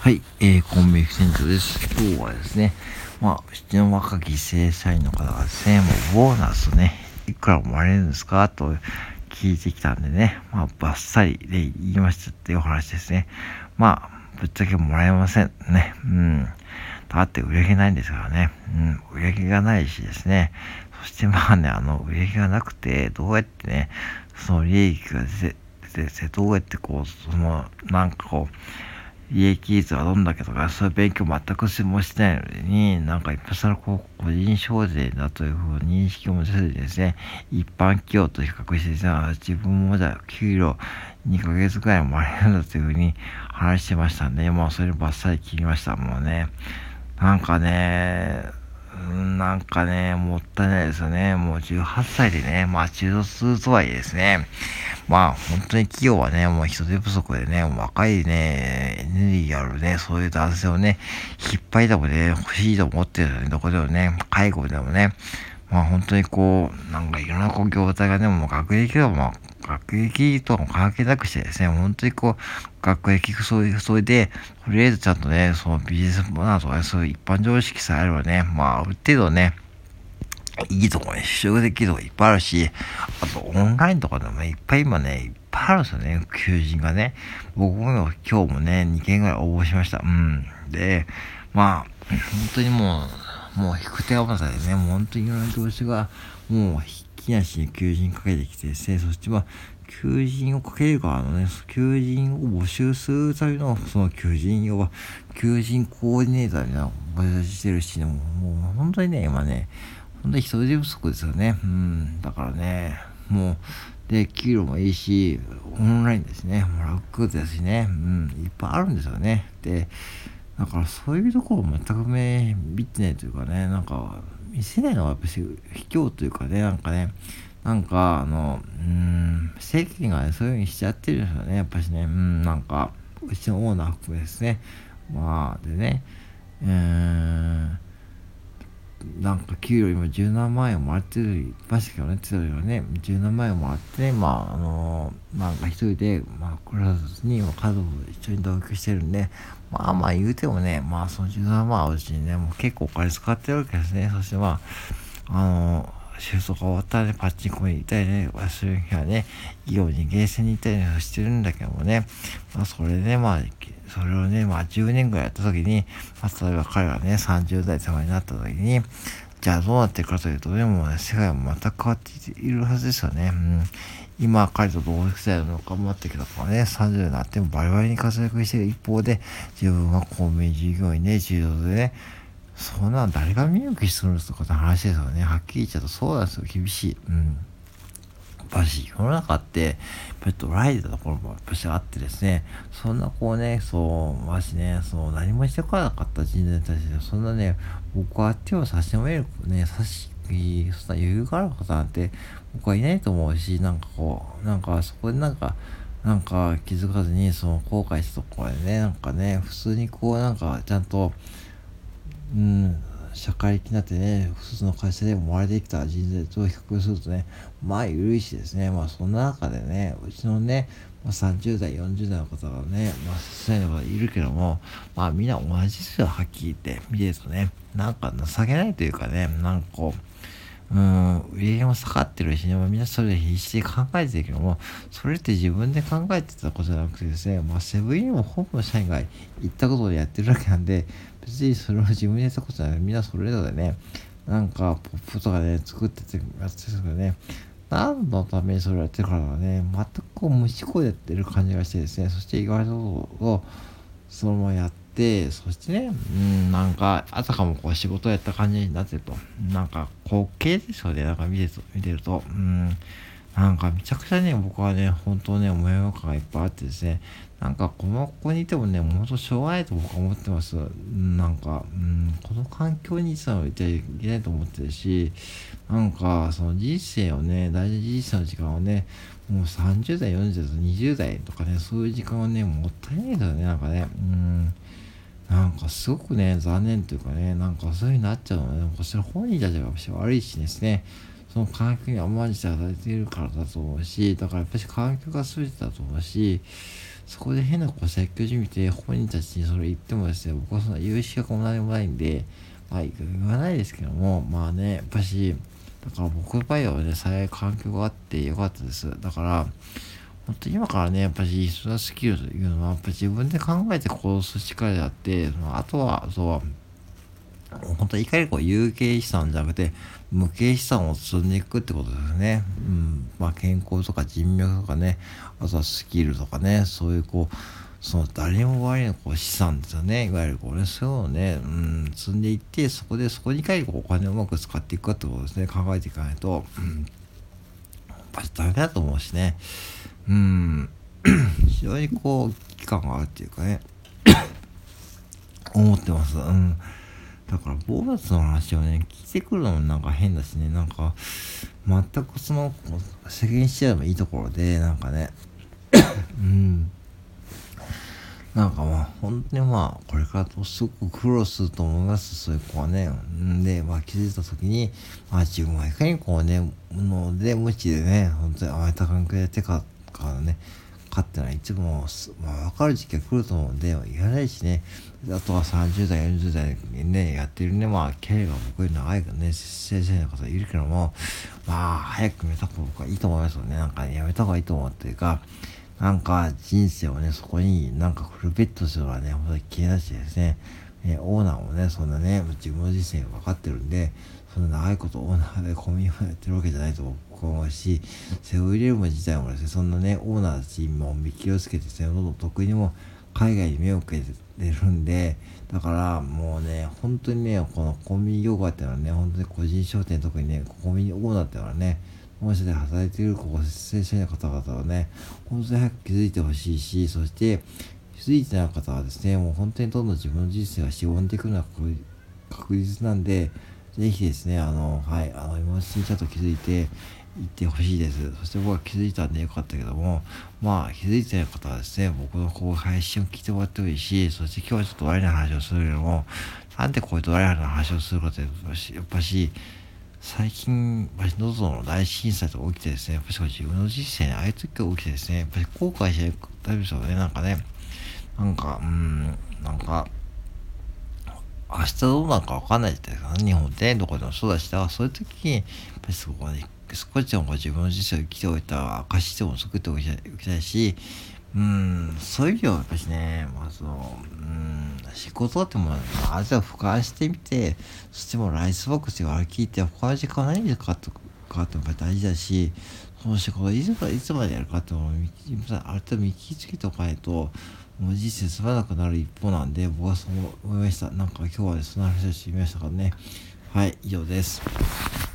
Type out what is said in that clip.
はい、えー、コンビニ船長です。今日はですね、まあ、うちの若き正社員の方がですね、もうボーナスね、いくらもらえるんですかと聞いてきたんでね、まあ、バッサリで言いましたっていうお話ですね。まあ、ぶっちゃけもらえませんね。うん。だって売り上げないんですからね。うん、売り上げがないしですね。そしてまあね、あの、売り上げがなくて、どうやってね、その利益が出て、どうやってこう、その、なんかこう、利益率はどんだけとか、そういう勉強全くしてもしてないのに、なんか一発の、個人消税だというふうに認識を持たせてですね、一般企業と比較してですね、自分もじゃあ給料2ヶ月くらいもらえるんだというふうに話してましたんで、もうそればっさり切りました。もうね、なんかね、なんかね、もったいないですよね。もう18歳でね、まあ中卒とはいえですね、まあ本当に企業はね、もう人手不足でね、若いね、エネルギーあるね、そういう男性をね、引っ張りでもね、欲しいと思ってるよね、どこでもね、介護でもね、まあ本当にこう、なんかいろんなこう業態がね、もう学歴はもう、学歴とも関係なくしてですね、本当にこう、学歴そい、それで、とりあえずちゃんとね、そのビジネスマナーとかそういう一般常識さえあればね、まあある程度ね、いいとこに就職できるとこいっぱいあるし、あとオンラインとかでもいっぱい今ね、いっぱいあるんですよね、求人がね。僕も今日もね、2件ぐらい応募しました。うん。で、まあ、本当にもう、もう引く手あまさでね、もう本当にいろんな業種が、もうひっきなしに求人かけてきてですね、そしてまあ、求人をかける側のね、求人を募集するための、その求人、要は、求人コーディネーターみたいな募集してるし、もう本当にね、今ね、本当に人手不足ですよね。うん。だからね、もう、で、給料もいいし、オンラインですね。もう楽ですしね。うん。いっぱいあるんですよね。で、だからそういうところを全く目見てないというかね、なんか、見せないのはやっぱし卑怯というかね、なんかね、なんか、あの、うん、世間がね、そういうふうにしちゃってるんですよね。やっぱしね、うん、なんか、うちのオーナー含めですね。まあ、でね、う、んか給料今十何万円をもらってる、ましたけどね、つよりはね、十何万円をもらってね、まあ、あのー、なんか一人で、まあ、クラスに家族一緒に同居してるんで、まあまあ言うてもね、まあその十何万あるうちにね、もう結構お金使ってるわけですね。そしてまあ、あのー収束が終わったらね、パッチンコに行ったりね、忘れる日はね、医療にゲーセンに行ったりねしてるんだけどもね、まあそれでまあ、それをね、まあ10年ぐらいやった時に、まあ例えば彼がね、30代様になった時に、じゃあどうなっていくかというと、でもね、世界も全く変わっているはずですよね。うん、今、彼と同世代の頑張ってきたとかね、30になってもバリバリに活躍している一方で、自分は公務員従業員ね、重要でね、そんなん誰が見抜きするんですかって話ですよね。はっきり言っちゃうとそうなんですよ。厳しい。うん。やっぱし世の中って、やっぱりドライなところもやっぱしあってですね、そんなこうね、そう、ましね、そう、何もしてこなかった人材たちで、そんなね、僕は手を差し伸べる、ね、差し、そんな余裕がある方なんて、僕はいないと思うし、なんかこう、なんかそこでなんか、なんか気づかずに、その後悔したところでね、なんかね、普通にこう、なんかちゃんと、うん、社会的になってね、普通の会社でも回れてきた人材と比較するとね、まあ、緩いしですね、まあ、そんな中でね、うちのね、まあ、30代、40代の方がね、まあ、そういうのがいるけども、まあ、みんな同じですよ、はっきり言って。見てるとね、なんか情けないというかね、なんかこう、うん、売り上げも下がってるしね、まあ、みんなそれで必死で考えてるけども、それって自分で考えてたことじゃなくてですね、まあ、セブンイレブン本部の社員が言ったことでやってるわけなんで、別にそれを自分でやったことない。みんなそれぞれね、なんか、ポップとかで、ね、作っててやってるけどね、何のためにそれをやってるからね、全くこう無思考でやってる感じがしてですね、そして意外とそのままやって、そしてね、うん、なんか、あたかもこう仕事をやった感じになってると、なんか滑稽ですよね、なんか見てると、見てると、うん、なんかめちゃくちゃね、僕はね、本当ね、模様感がいっぱいあってですね、なんかこの子にいてもね、もうとしょうがないと僕は思ってます。なんか、うん、この環境にいつもいてはいけないと思ってるし、なんか、その人生をね、大事な人生の時間をね、もう30代、40代、20代とかね、そういう時間はね、もったいないですよね、なんかね。うん。なんかすごくね、残念というかね、なんかそういう風になっちゃうのはね、こちら本人たちが悪いしですね、その環境に甘んじて与えているからだと思うし、だからやっぱり環境が全てだと思うし、そこで変なこう説教じみて本人たちにそれ言ってもですね、僕はそんな言う資格も何もないんで、まあ言わないですけども、まあね、やっぱし、だから僕の場合はね、幸い環境があってよかったです。だから、本当今からね、やっぱり必要なスキルというのは、やっぱ自分で考えて行動する力であって、あとは、そう、本当いかにこう有形資産じゃなくて無形資産を積んでいくってことですね。うん。まあ健康とか人脈とかね、あとはスキルとかね、そういうこう、その誰も悪いのこう資産ですよね。いわゆるこうね、そういうのをね、うん、積んでいって、そこでそこにいかにこうお金をうまく使っていくかってことですね。考えていかないと、うん、やっぱりダメだと思うしね。うん、非常にこう、期間があるっていうかね、思ってます。うん。だから、ボーナスの話をね、聞いてくるのもなんか変だしね、なんか、全くその、世間しちゃえばいいところで、なんかね、うん。なんかまあ、本当にまあ、これからとすごく苦労すると思います、そういう子はね。んで、まあ気づいた時に、まあ自分はいかにこうね、ので、無知でね、本当に甘えた環境でやってか、からね、かってのはいつも、まあ、分かる時期が来ると思うんで、言わないしね、あとは30代、40代にね、やってるね、まあ、キャリアが僕より長いからね、先生の方いるけども、まあ、早くやめた方がいいと思いますよね。なんか、ね、やめた方がいいと思うっていうか、なんか、人生をね、そこになんかフルベットするのはね、本当に気になってですね、えオーナーもね、そんなね、自分の人生分かってるんで、そんな長いことオーナーでコンビニをやってるわけじゃないと思うし、セブンイレブン自体もですね、そんなね、オーナーたちも見気をつけてですね、どんどん得意にも海外に目をかけてるんで、だからもうね、本当にね、このコンビニ業界っていうのはね、本当に個人商店特にね、コンビニオーナーっていうのはね、本社で働いているここ正社員の方々はね、本当に早く気づいてほしいし、そして、気づいてない方はですね、もう本当にどんどん自分の人生がしぼんでいくのは確実なんで、ぜひですね、あの、はい、あの、今のうちにちゃんと気づいていってほしいです。そして僕は気づいたんでよかったけども、まあ、気づいてない方はですね、僕のこう配信を聞いてもらってもいいし、そして今日はちょっと悪いな話をするけども、なんでこういうと悪いな話をするかって、やっぱし、最近、やっぱり喉の大震災とか起きてですね、やっぱし自分の人生にああいう時が起きてですね、やっぱり後悔してるタイプですよね、なんかね、なんか、うん、なんか、明日どうなるか分かんないって日本でどこでもそうだし、だそういう時に、やっぱりそこに少しでも自分の人生を生きておいた証でも作っておきたいし、うん、そういう意味ではやっぱしね、まあその、うん、仕事っても、あじゃあ俯瞰してみて、そしてもライスボックスが聞いて、他の時間何でかとかってやっぱ大事だし、その仕事いついつまでやるかってもある程度見聞きつけておかないと、もう人生すまなくなる一方なんで、僕はそう思いました。なんか今日はね、その話をしてみましたからね。はい、以上です。